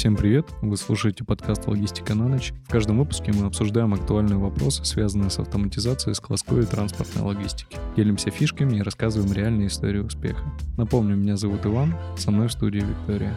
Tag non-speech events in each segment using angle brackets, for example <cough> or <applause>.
Всем привет! Вы слушаете подкаст «Логистика на ночь». В каждом выпуске мы обсуждаем актуальные вопросы, связанные с автоматизацией складской и транспортной логистики. Делимся фишками и рассказываем реальные истории успеха. Напомню, меня зовут Иван, со мной в студии Виктория.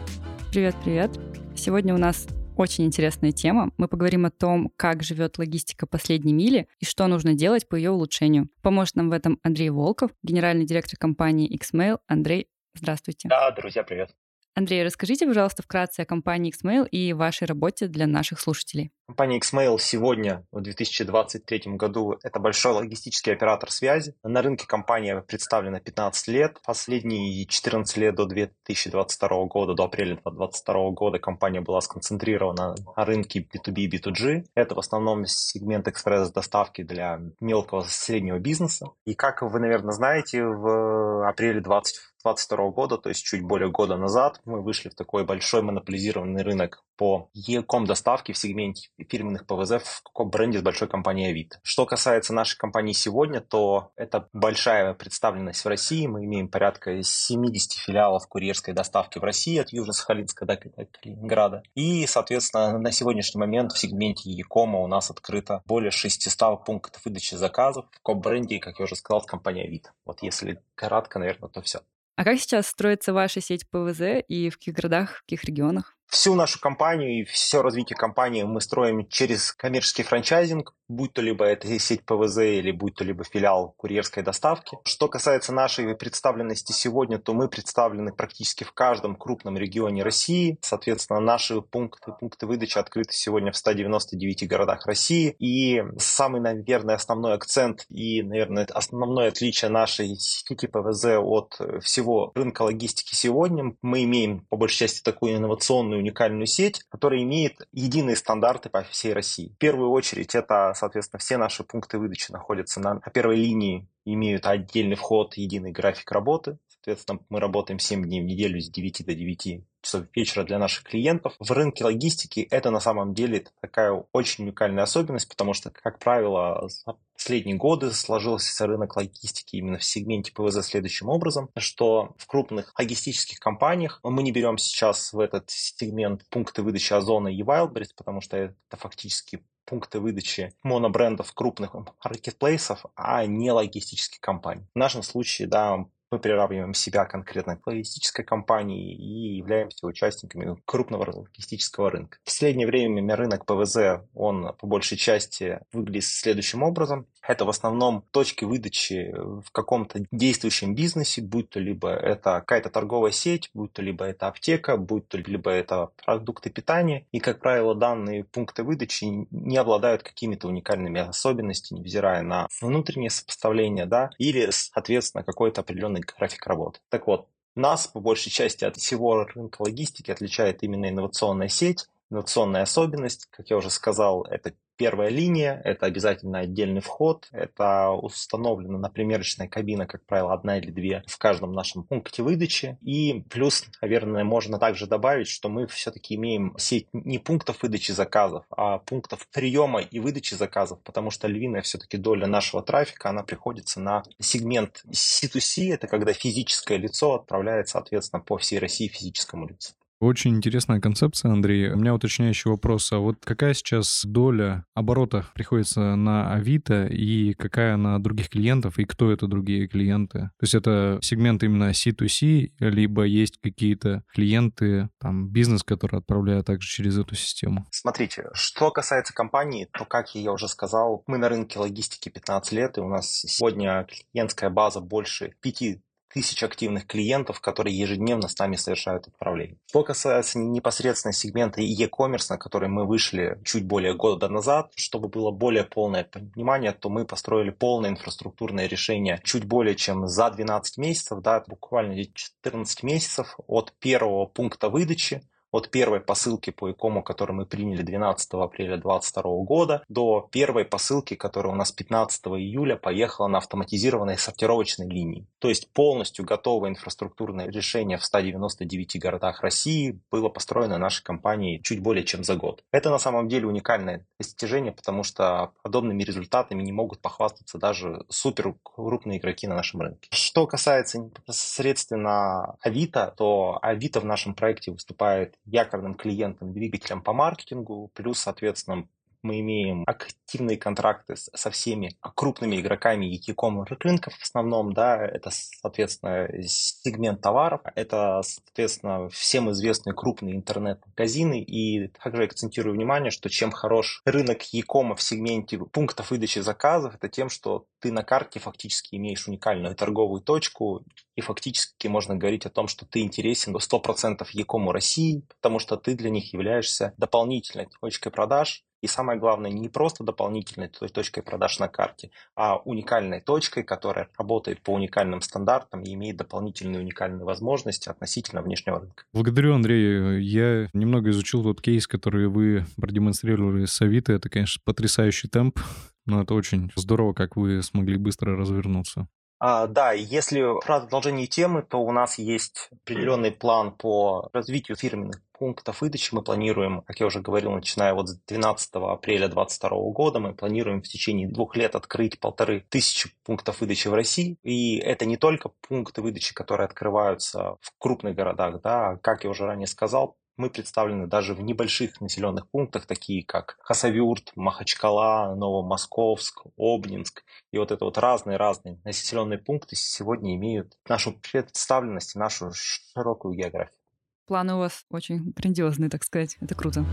Привет-привет! Сегодня у нас очень интересная тема. Мы поговорим о том, как живет логистика последней мили и что нужно делать по ее улучшению. Поможет нам в этом Андрей Волков, генеральный директор компании Xmail. Андрей, здравствуйте. Да, друзья, привет. Андрей, расскажите, пожалуйста, вкратце о компании Xmail и вашей работе для наших слушателей. Компания Xmail сегодня, в 2023 году, это большой логистический оператор связи. На рынке компания представлена 15 лет. Последние 14 лет до 2022 года, до апреля 2022 года компания была сконцентрирована на рынке B2B и B2G. Это в основном сегмент экспресс-доставки для мелкого и среднего бизнеса. И как вы, наверное, знаете, в апреле 20 2022 года, то есть чуть более года назад, мы вышли в такой большой монополизированный рынок по e-com доставке в сегменте фирменных ПВЗ в бренде с большой компанией Авито. Что касается нашей компании сегодня, то это большая представленность в России. Мы имеем порядка 70 филиалов курьерской доставки в России от Южно-Сахалинска до Калининграда. И, соответственно, на сегодняшний момент в сегменте e-com у нас открыто более 600 пунктов выдачи заказов в коп-бренде, как я уже сказал, с компанией Авито. Вот если кратко, наверное, то все. А как сейчас строится ваша сеть ПВЗ и в каких городах, в каких регионах? Всю нашу компанию и все развитие компании мы строим через коммерческий франчайзинг, будь то либо это сеть ПВЗ или будь то либо филиал курьерской доставки. Что касается нашей представленности сегодня, то мы представлены практически в каждом крупном регионе России. Соответственно, наши пункты, пункты выдачи открыты сегодня в 199 городах России. И самый, наверное, основной акцент и, наверное, основное отличие нашей сети ПВЗ от всего рынка логистики сегодня, мы имеем по большей части такую инновационную уникальную сеть, которая имеет единые стандарты по всей России. В первую очередь это, соответственно, все наши пункты выдачи находятся на первой линии, имеют отдельный вход, единый график работы. Соответственно, мы работаем 7 дней в неделю с 9 до 9 часов вечера для наших клиентов. В рынке логистики это на самом деле такая очень уникальная особенность, потому что, как правило, последние годы сложился рынок логистики именно в сегменте ПВЗ следующим образом, что в крупных логистических компаниях мы не берем сейчас в этот сегмент пункты выдачи Озона и Wildberries, потому что это фактически пункты выдачи монобрендов крупных маркетплейсов, а не логистических компаний. В нашем случае, да, мы приравниваем себя конкретно к логистической компании и являемся участниками крупного логистического рынка. В последнее время рынок ПВЗ, он по большей части выглядит следующим образом. Это в основном точки выдачи в каком-то действующем бизнесе, будь то либо это какая-то торговая сеть, будь то либо это аптека, будь то либо это продукты питания. И, как правило, данные пункты выдачи не обладают какими-то уникальными особенностями, невзирая на внутреннее сопоставление, да, или, соответственно, какой-то определенный график работы. Так вот, нас по большей части от всего рынка логистики отличает именно инновационная сеть, инновационная особенность. Как я уже сказал, это Первая линия – это обязательно отдельный вход, это установлена на примерочная кабина, как правило, одна или две в каждом нашем пункте выдачи. И плюс, наверное, можно также добавить, что мы все-таки имеем сеть не пунктов выдачи заказов, а пунктов приема и выдачи заказов, потому что львиная все-таки доля нашего трафика, она приходится на сегмент C2C, это когда физическое лицо отправляет, соответственно, по всей России физическому лицу. Очень интересная концепция, Андрей. У меня уточняющий вопрос. А вот какая сейчас доля оборота приходится на Авито и какая на других клиентов, и кто это другие клиенты? То есть это сегмент именно C2C, либо есть какие-то клиенты, там, бизнес, который отправляет также через эту систему? Смотрите, что касается компании, то, как я уже сказал, мы на рынке логистики 15 лет, и у нас сегодня клиентская база больше 5 тысяч активных клиентов, которые ежедневно с нами совершают отправление. Что касается непосредственно сегмента e-commerce, на который мы вышли чуть более года назад, чтобы было более полное понимание, то мы построили полное инфраструктурное решение чуть более чем за 12 месяцев, да, буквально 14 месяцев от первого пункта выдачи от первой посылки по ИКОМу, которую мы приняли 12 апреля 2022 года, до первой посылки, которая у нас 15 июля поехала на автоматизированной сортировочной линии. То есть полностью готовое инфраструктурное решение в 199 городах России было построено нашей компанией чуть более чем за год. Это на самом деле уникальное достижение, потому что подобными результатами не могут похвастаться даже супер крупные игроки на нашем рынке. Что касается непосредственно Авито, то Авито в нашем проекте выступает якорным клиентам, двигателям по маркетингу, плюс, соответственно, мы имеем активные контракты со всеми крупными игроками e-com рынков в основном, да, это, соответственно, сегмент товаров, это, соответственно, всем известные крупные интернет-магазины, и также акцентирую внимание, что чем хорош рынок e-com в сегменте пунктов выдачи заказов, это тем, что ты на карте фактически имеешь уникальную торговую точку, и фактически можно говорить о том, что ты интересен до 100% e-com России, потому что ты для них являешься дополнительной точкой продаж, и самое главное, не просто дополнительной точкой продаж на карте, а уникальной точкой, которая работает по уникальным стандартам и имеет дополнительные уникальные возможности относительно внешнего рынка. Благодарю, Андрей. Я немного изучил тот кейс, который вы продемонстрировали с Авито. Это, конечно, потрясающий темп, но это очень здорово, как вы смогли быстро развернуться. А, да, если продолжение темы, то у нас есть определенный план по развитию фирменных пунктов выдачи. Мы планируем, как я уже говорил, начиная вот с 12 апреля 2022 года, мы планируем в течение двух лет открыть полторы тысячи пунктов выдачи в России. И это не только пункты выдачи, которые открываются в крупных городах, да, как я уже ранее сказал, мы представлены даже в небольших населенных пунктах, такие как Хасавюрт, Махачкала, Новомосковск, Обнинск. И вот это вот разные-разные населенные пункты сегодня имеют нашу представленность нашу широкую географию. Планы у вас очень грандиозные, так сказать. Это круто.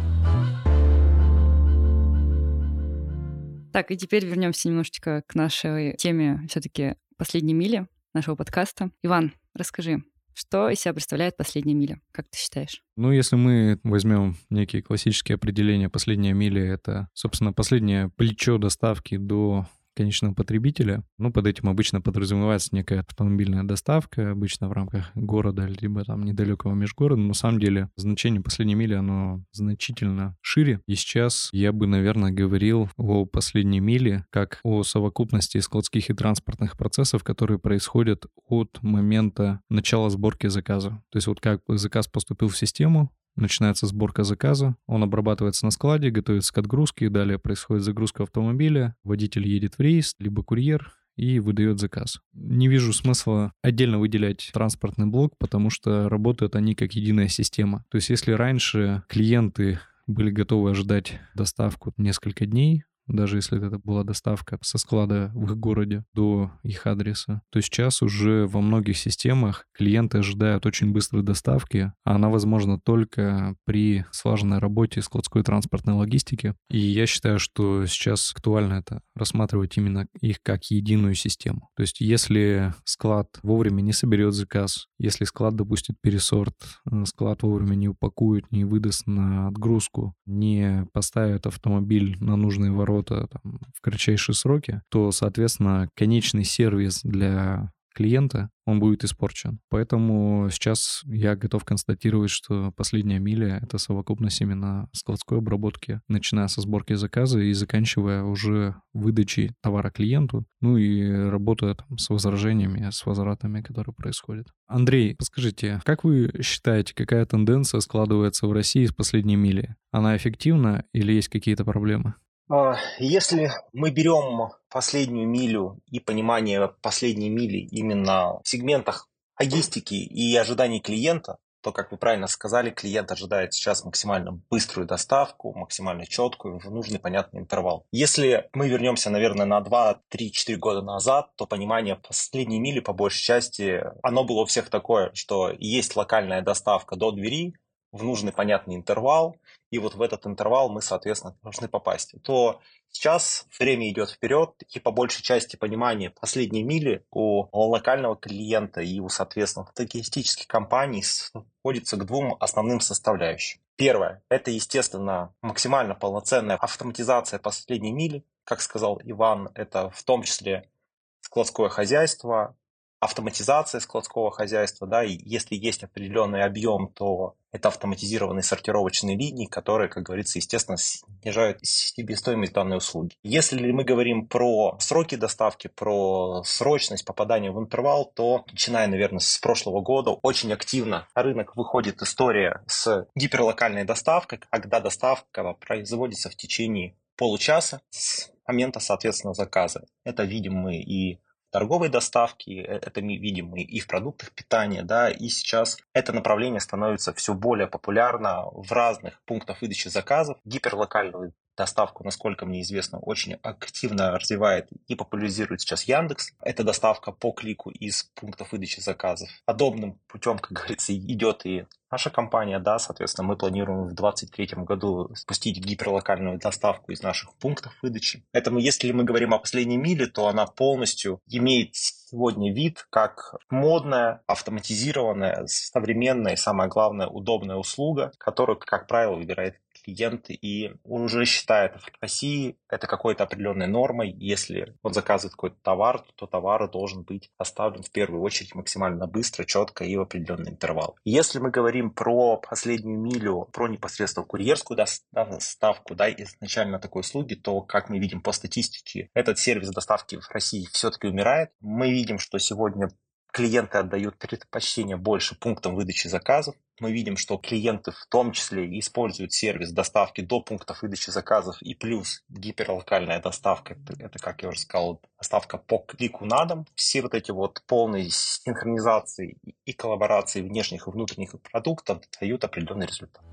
Так, и теперь вернемся немножечко к нашей теме все-таки последней мили нашего подкаста. Иван, расскажи, что из себя представляет последняя миля? Как ты считаешь? Ну, если мы возьмем некие классические определения, последняя миля — это, собственно, последнее плечо доставки до конечного потребителя. Ну, под этим обычно подразумевается некая автомобильная доставка, обычно в рамках города, либо там недалекого межгорода. Но на самом деле значение последней мили, оно значительно шире. И сейчас я бы, наверное, говорил о последней миле как о совокупности складских и транспортных процессов, которые происходят от момента начала сборки заказа. То есть вот как заказ поступил в систему, Начинается сборка заказа, он обрабатывается на складе, готовится к отгрузке, далее происходит загрузка автомобиля, водитель едет в рейс, либо курьер, и выдает заказ. Не вижу смысла отдельно выделять транспортный блок, потому что работают они как единая система. То есть если раньше клиенты были готовы ожидать доставку несколько дней, даже если это была доставка со склада в их городе до их адреса, то сейчас уже во многих системах клиенты ожидают очень быстрой доставки, а она возможна только при слаженной работе складской транспортной логистики. И я считаю, что сейчас актуально это рассматривать именно их как единую систему. То есть если склад вовремя не соберет заказ, если склад допустит пересорт, э, склад вовремя не упакует, не выдаст на отгрузку, не поставит автомобиль на нужные ворота, ворота там, в кратчайшие сроки, то, соответственно, конечный сервис для клиента, он будет испорчен. Поэтому сейчас я готов констатировать, что последняя миля — это совокупность именно складской обработки, начиная со сборки заказа и заканчивая уже выдачей товара клиенту, ну и работая там с возражениями, с возвратами, которые происходят. Андрей, подскажите, как вы считаете, какая тенденция складывается в России с последней мили? Она эффективна или есть какие-то проблемы? А, если мы берем последнюю милю и понимание последней мили именно в сегментах логистики и ожиданий клиента, то, как вы правильно сказали, клиент ожидает сейчас максимально быструю доставку, максимально четкую, в нужный понятный интервал. Если мы вернемся, наверное, на 2, 3, 4 года назад, то понимание последней мили, по большей части, оно было у всех такое, что есть локальная доставка до двери, в нужный понятный интервал, и вот в этот интервал мы, соответственно, должны попасть, то сейчас время идет вперед, и по большей части понимание последней мили у локального клиента и у, соответственно, логистических компаний сводится к двум основным составляющим. Первое – это, естественно, максимально полноценная автоматизация последней мили. Как сказал Иван, это в том числе складское хозяйство, автоматизация складского хозяйства, да, и если есть определенный объем, то это автоматизированные сортировочные линии, которые, как говорится, естественно, снижают себестоимость данной услуги. Если мы говорим про сроки доставки, про срочность попадания в интервал, то, начиная, наверное, с прошлого года, очень активно на рынок выходит история с гиперлокальной доставкой, когда доставка производится в течение получаса с момента, соответственно, заказа. Это видим мы и торговой доставки, э, это мы видим и в продуктах питания, да, и сейчас это направление становится все более популярно в разных пунктах выдачи заказов. Гиперлокальную доставку, насколько мне известно, очень активно развивает и популяризирует сейчас Яндекс. Это доставка по клику из пунктов выдачи заказов. Подобным путем, как говорится, идет и наша компания, да, соответственно, мы планируем в 2023 году спустить гиперлокальную доставку из наших пунктов выдачи. Поэтому, если мы говорим о последней миле, то она полностью имеет сегодня вид как модная, автоматизированная, современная и, самое главное, удобная услуга, которую, как правило, выбирает клиент и он уже считает в России это какой-то определенной нормой. Если он заказывает какой-то товар, то товар должен быть доставлен в первую очередь максимально быстро, четко и в определенный интервал. Если мы говорим про последнюю милю, про непосредственно курьерскую доставку, да, изначально такой услуги, то, как мы видим по статистике, этот сервис доставки в России все-таки умирает. Мы видим, что сегодня клиенты отдают предпочтение больше пунктам выдачи заказов. Мы видим, что клиенты в том числе используют сервис доставки до пунктов выдачи заказов и плюс гиперлокальная доставка, это, как я уже сказал, доставка по клику на дом. Все вот эти вот полные синхронизации и коллаборации внешних и внутренних продуктов дают определенный результат.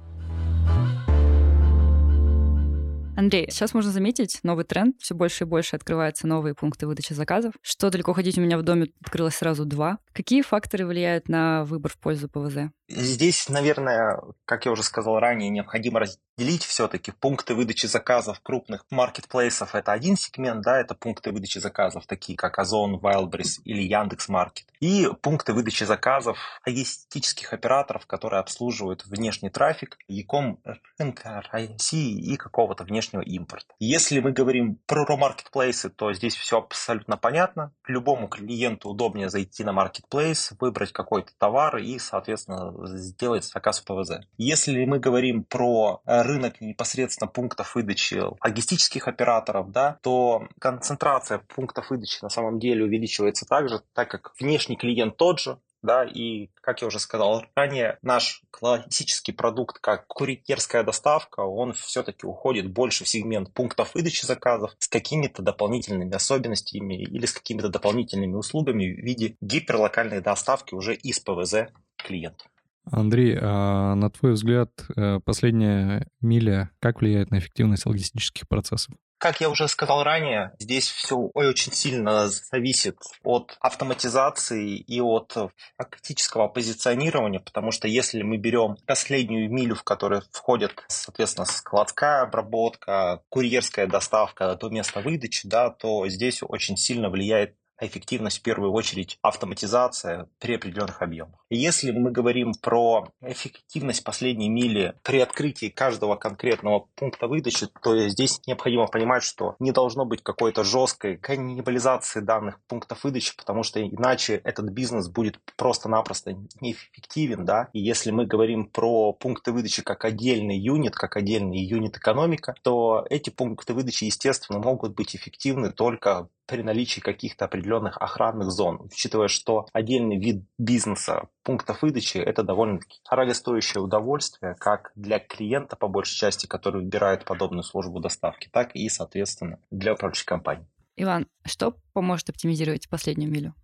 Андрей, сейчас можно заметить новый тренд. Все больше и больше открываются новые пункты выдачи заказов. Что далеко ходить, у меня в доме открылось сразу два. Какие факторы влияют на выбор в пользу ПВЗ? Здесь, наверное, как я уже сказал ранее, необходимо разделить все-таки пункты выдачи заказов крупных маркетплейсов. Это один сегмент, да, это пункты выдачи заказов, такие как Озон, Wildberries или Яндекс.Маркет. И пункты выдачи заказов логистических операторов, которые обслуживают внешний трафик, яком рынка России и какого-то внешнего импорта. Если мы говорим про маркетплейсы, то здесь все абсолютно понятно. Любому клиенту удобнее зайти на маркетплейс, выбрать какой-то товар и, соответственно, сделать заказ в ПВЗ. Если мы говорим про э, рынок непосредственно пунктов выдачи логистических операторов, да, то концентрация пунктов выдачи на самом деле увеличивается также, так как внешний клиент тот же, да, и, как я уже сказал ранее, наш классический продукт, как курьерская доставка, он все-таки уходит больше в сегмент пунктов выдачи заказов с какими-то дополнительными особенностями или с какими-то дополнительными услугами в виде гиперлокальной доставки уже из ПВЗ клиенту. Андрей, а на твой взгляд, э, последняя миля как влияет на эффективность логистических процессов? Как я уже сказал ранее, здесь все очень сильно зависит от автоматизации и от фактического позиционирования, потому что если мы берем последнюю милю, в которую входит, соответственно, складская обработка, курьерская доставка до места выдачи, да, то здесь очень сильно влияет эффективность в первую очередь автоматизация при определенных объемах. Если мы говорим про эффективность последней мили при открытии каждого конкретного пункта выдачи, то здесь необходимо понимать, что не должно быть какой-то жесткой каннибализации данных пунктов выдачи, потому что иначе этот бизнес будет просто-напросто неэффективен. Да? И если мы говорим про пункты выдачи как отдельный юнит, как отдельный юнит экономика, то эти пункты выдачи, естественно, могут быть эффективны только при наличии каких-то определенных охранных зон, учитывая, что отдельный вид бизнеса пунктов выдачи – это довольно-таки дорогостоящее удовольствие как для клиента, по большей части, который выбирает подобную службу доставки, так и, соответственно, для управляющей компании. Иван, что поможет оптимизировать последнюю милю?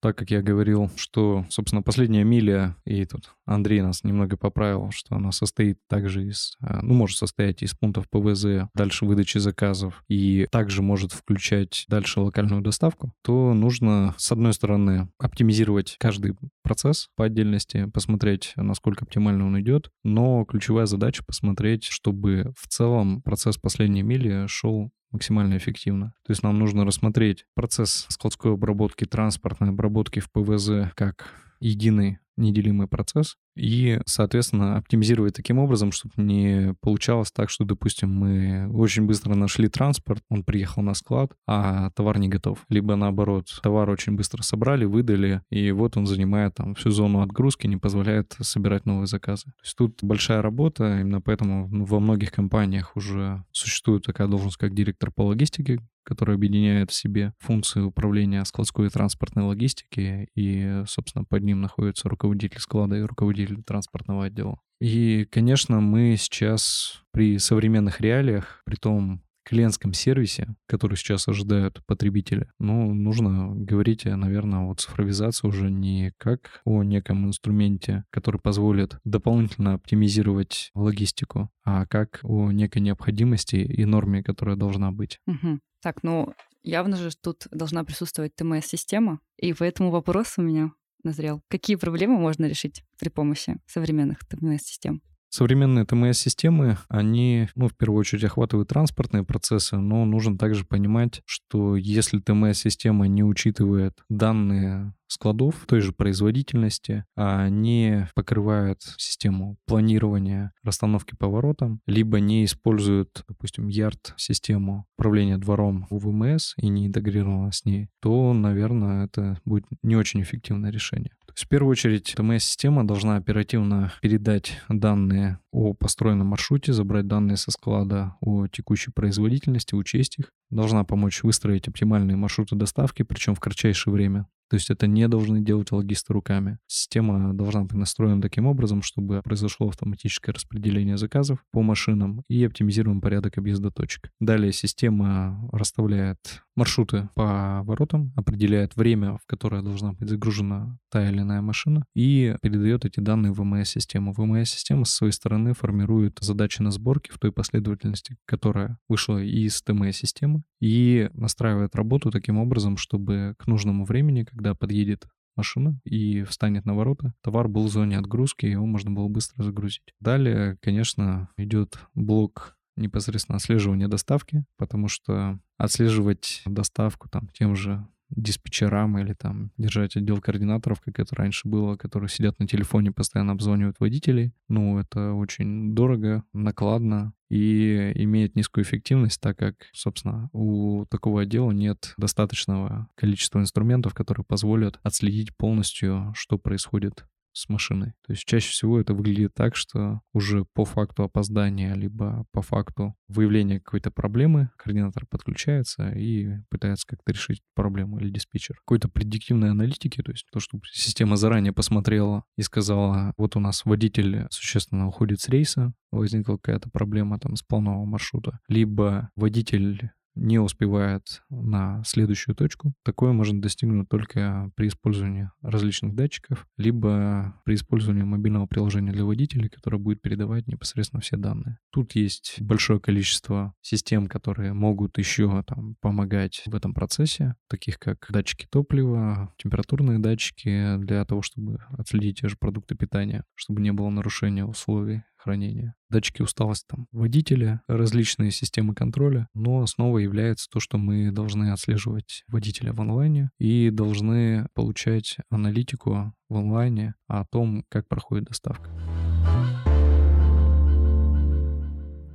Так как я говорил, что, собственно, последняя миля, и тут Андрей нас немного поправил, что она состоит также из, э, ну, может состоять из пунктов ПВЗ, дальше выдачи заказов, и также может включать дальше локальную доставку, то нужно, с одной стороны, оптимизировать каждый процесс по отдельности, посмотреть, насколько оптимально он идет, но ключевая задача посмотреть, чтобы в целом процесс последней мили шел максимально эффективно. То есть нам нужно рассмотреть процесс складской обработки, транспортной обработки в ПВЗ как единый неделимый процесс и, соответственно, оптимизировать таким образом, чтобы не получалось так, что, допустим, мы очень быстро нашли транспорт, он приехал на склад, а товар не готов. Либо наоборот, товар очень быстро собрали, выдали, и вот он занимает там всю зону отгрузки, не позволяет собирать новые заказы. То есть тут большая работа, именно поэтому ну, во многих компаниях уже существует такая должность, как директор по логистике, который объединяет в себе функции управления складской и транспортной логистики, и, собственно, под ним находится руководитель склада и руководитель транспортного отдела. И, конечно, мы сейчас при современных реалиях, при том, клиентском сервисе, который сейчас ожидают потребители, ну, нужно говорить, наверное, о цифровизации уже не как о неком инструменте, который позволит дополнительно оптимизировать логистику, а как о некой необходимости и норме, которая должна быть. Угу. Так, ну, явно же тут должна присутствовать ТМС-система, и поэтому вопрос у меня назрел. Какие проблемы можно решить при помощи современных ТМС-систем? Современные ТМС-системы, они, ну, в первую очередь, охватывают транспортные процессы, но нужно также понимать, что если ТМС-система не учитывает данные складов той же производительности, а не покрывают систему планирования расстановки поворотом, либо не используют, допустим, ярд-систему управления двором у ВМС и не интегрировано с ней, то, наверное, это будет не очень эффективное решение. В первую очередь, ТМС-система должна оперативно передать данные о построенном маршруте, забрать данные со склада о текущей производительности, учесть их, должна помочь выстроить оптимальные маршруты доставки, причем в кратчайшее время. То есть это не должны делать логисты руками. Система должна быть настроена таким образом, чтобы произошло автоматическое распределение заказов по машинам и оптимизируем порядок объезда точек. Далее система расставляет маршруты по воротам, определяет время, в которое должна быть загружена та или иная машина, и передает эти данные в ВМС-систему. ВМС-система со своей стороны формирует задачи на сборке в той последовательности, которая вышла из ТМС-системы, и настраивает работу таким образом, чтобы к нужному времени, когда подъедет машина и встанет на ворота, товар был в зоне отгрузки, его можно было быстро загрузить. Далее, конечно, идет блок непосредственно отслеживания доставки, потому что отслеживать доставку там тем же диспетчерам или там держать отдел координаторов, как это раньше было, которые сидят на телефоне, постоянно обзванивают водителей. Ну, это очень дорого, накладно и имеет низкую эффективность, так как, собственно, у такого отдела нет достаточного количества инструментов, которые позволят отследить полностью, что происходит с машиной. То есть чаще всего это выглядит так, что уже по факту опоздания, либо по факту выявления какой-то проблемы координатор подключается и пытается как-то решить проблему или диспетчер. Какой-то предиктивной аналитики, то есть то, что система заранее посмотрела и сказала, вот у нас водитель существенно уходит с рейса, возникла какая-то проблема там с полного маршрута, либо водитель не успевает на следующую точку. Такое можно достигнуть только при использовании различных датчиков, либо при использовании мобильного приложения для водителей, которое будет передавать непосредственно все данные. Тут есть большое количество систем, которые могут еще там, помогать в этом процессе, таких как датчики топлива, температурные датчики для того, чтобы отследить те же продукты питания, чтобы не было нарушения условий хранения. Датчики усталости там водителя, различные системы контроля, но основой является то, что мы должны отслеживать водителя в онлайне и должны получать аналитику в онлайне о том, как проходит доставка.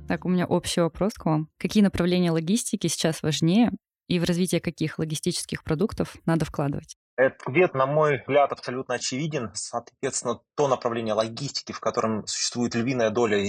Так, у меня общий вопрос к вам. Какие направления логистики сейчас важнее и в развитие каких логистических продуктов надо вкладывать? Ответ, на мой взгляд, абсолютно очевиден. Соответственно, то направление логистики, в котором существует львиная доля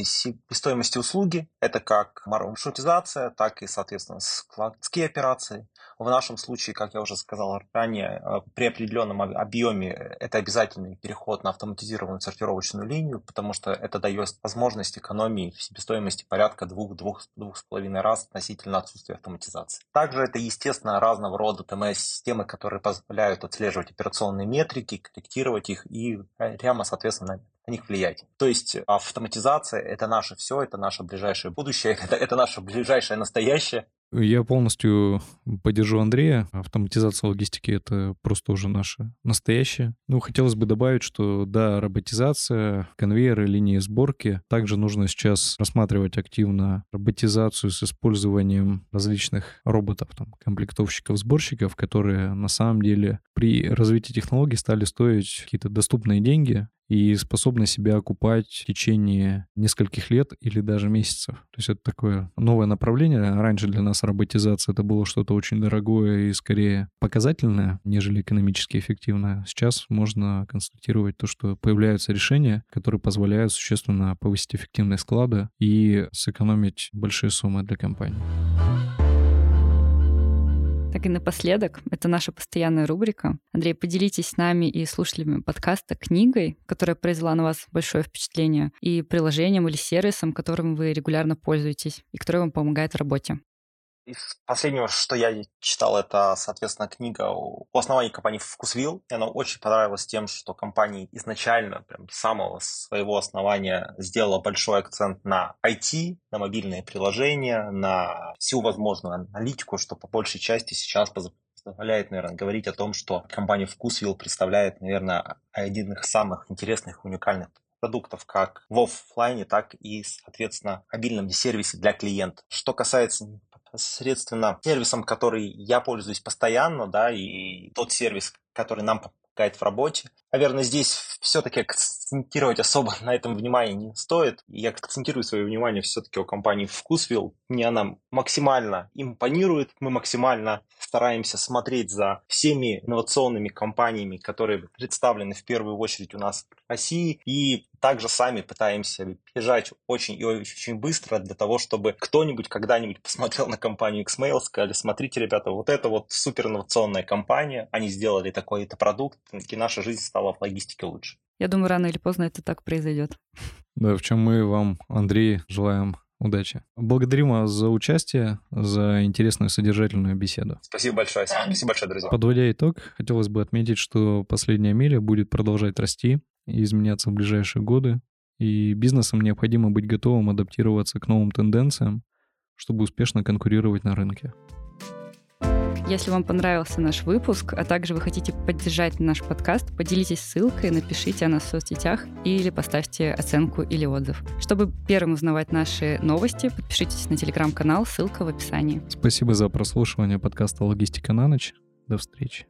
стоимости услуги, это как маршрутизация, так и, соответственно, складские операции. В нашем случае, как я уже сказал ранее, э, при определенном объеме это обязательный переход на автоматизированную сортировочную линию, потому что это дает возможность экономии в себестоимости порядка двух-двух с половиной раз относительно отсутствия автоматизации. Также это, естественно, разного рода ТМС-системы, которые позволяют отслеживать операционные метрики, корректировать их и прямо, соответственно, на них влиять. То есть автоматизация – это наше все, это наше ближайшее будущее, <laughs> это, это наше ближайшее настоящее. Я полностью поддержу Андрея. Автоматизация логистики — это просто уже наше настоящее. Ну, хотелось бы добавить, что да, роботизация, конвейеры, линии сборки. Также нужно сейчас рассматривать активно роботизацию с использованием различных роботов, там, комплектовщиков, сборщиков, которые на самом деле при развитии технологий стали стоить какие-то доступные деньги, и способны себя окупать в течение нескольких лет или даже месяцев. То есть это такое новое направление. Раньше для нас роботизация это было что-то очень дорогое и скорее показательное, нежели экономически эффективное. Сейчас можно констатировать то, что появляются решения, которые позволяют существенно повысить эффективность склада и сэкономить большие суммы для компании. Так и напоследок, это наша постоянная рубрика. Андрей, поделитесь с нами и слушателями подкаста книгой, которая произвела на вас большое впечатление, и приложением или сервисом, которым вы регулярно пользуетесь, и который вам помогает в работе. Из последнего, что я читал, это, соответственно, книга у основания компании Вкусвилл. И она очень понравилась тем, что компания изначально, прям с самого своего основания, сделала большой акцент на IT, на мобильные приложения, на всю возможную аналитику, что по большей части сейчас позволяет, наверное, говорить о том, что компания Вкусвилл представляет, наверное, один из самых интересных, уникальных продуктов как в офлайне, так и, соответственно, мобильном сервисе для клиента. Что касается непосредственно сервисом, который я пользуюсь постоянно, да, и тот сервис, который нам помогает в работе. Наверное, здесь все-таки акцентировать особо <laughs> на этом внимание не стоит. Я акцентирую свое внимание все-таки у компании Вкусвилл. Мне она максимально импонирует. Мы максимально стараемся смотреть за всеми инновационными компаниями, которые представлены в первую очередь у нас в России. И также сами пытаемся бежать очень и очень быстро для того, чтобы кто-нибудь когда-нибудь посмотрел на компанию Xmail, сказали, смотрите, ребята, вот это вот супер инновационная компания, они сделали такой-то продукт, и наша жизнь стала в логистике лучше. Я думаю, рано или поздно это так произойдет. Да, в чем мы вам, Андрей, желаем удачи. Благодарим вас за участие, за интересную содержательную беседу. Спасибо большое. Спасибо большое, друзья. Подводя итог, хотелось бы отметить, что последняя миля будет продолжать расти изменяться в ближайшие годы, и бизнесам необходимо быть готовым адаптироваться к новым тенденциям, чтобы успешно конкурировать на рынке. Если вам понравился наш выпуск, а также вы хотите поддержать наш подкаст, поделитесь ссылкой, напишите о нас в соцсетях или поставьте оценку или отзыв. Чтобы первым узнавать наши новости, подпишитесь на телеграм-канал, ссылка в описании. Спасибо за прослушивание подкаста «Логистика на ночь». До встречи.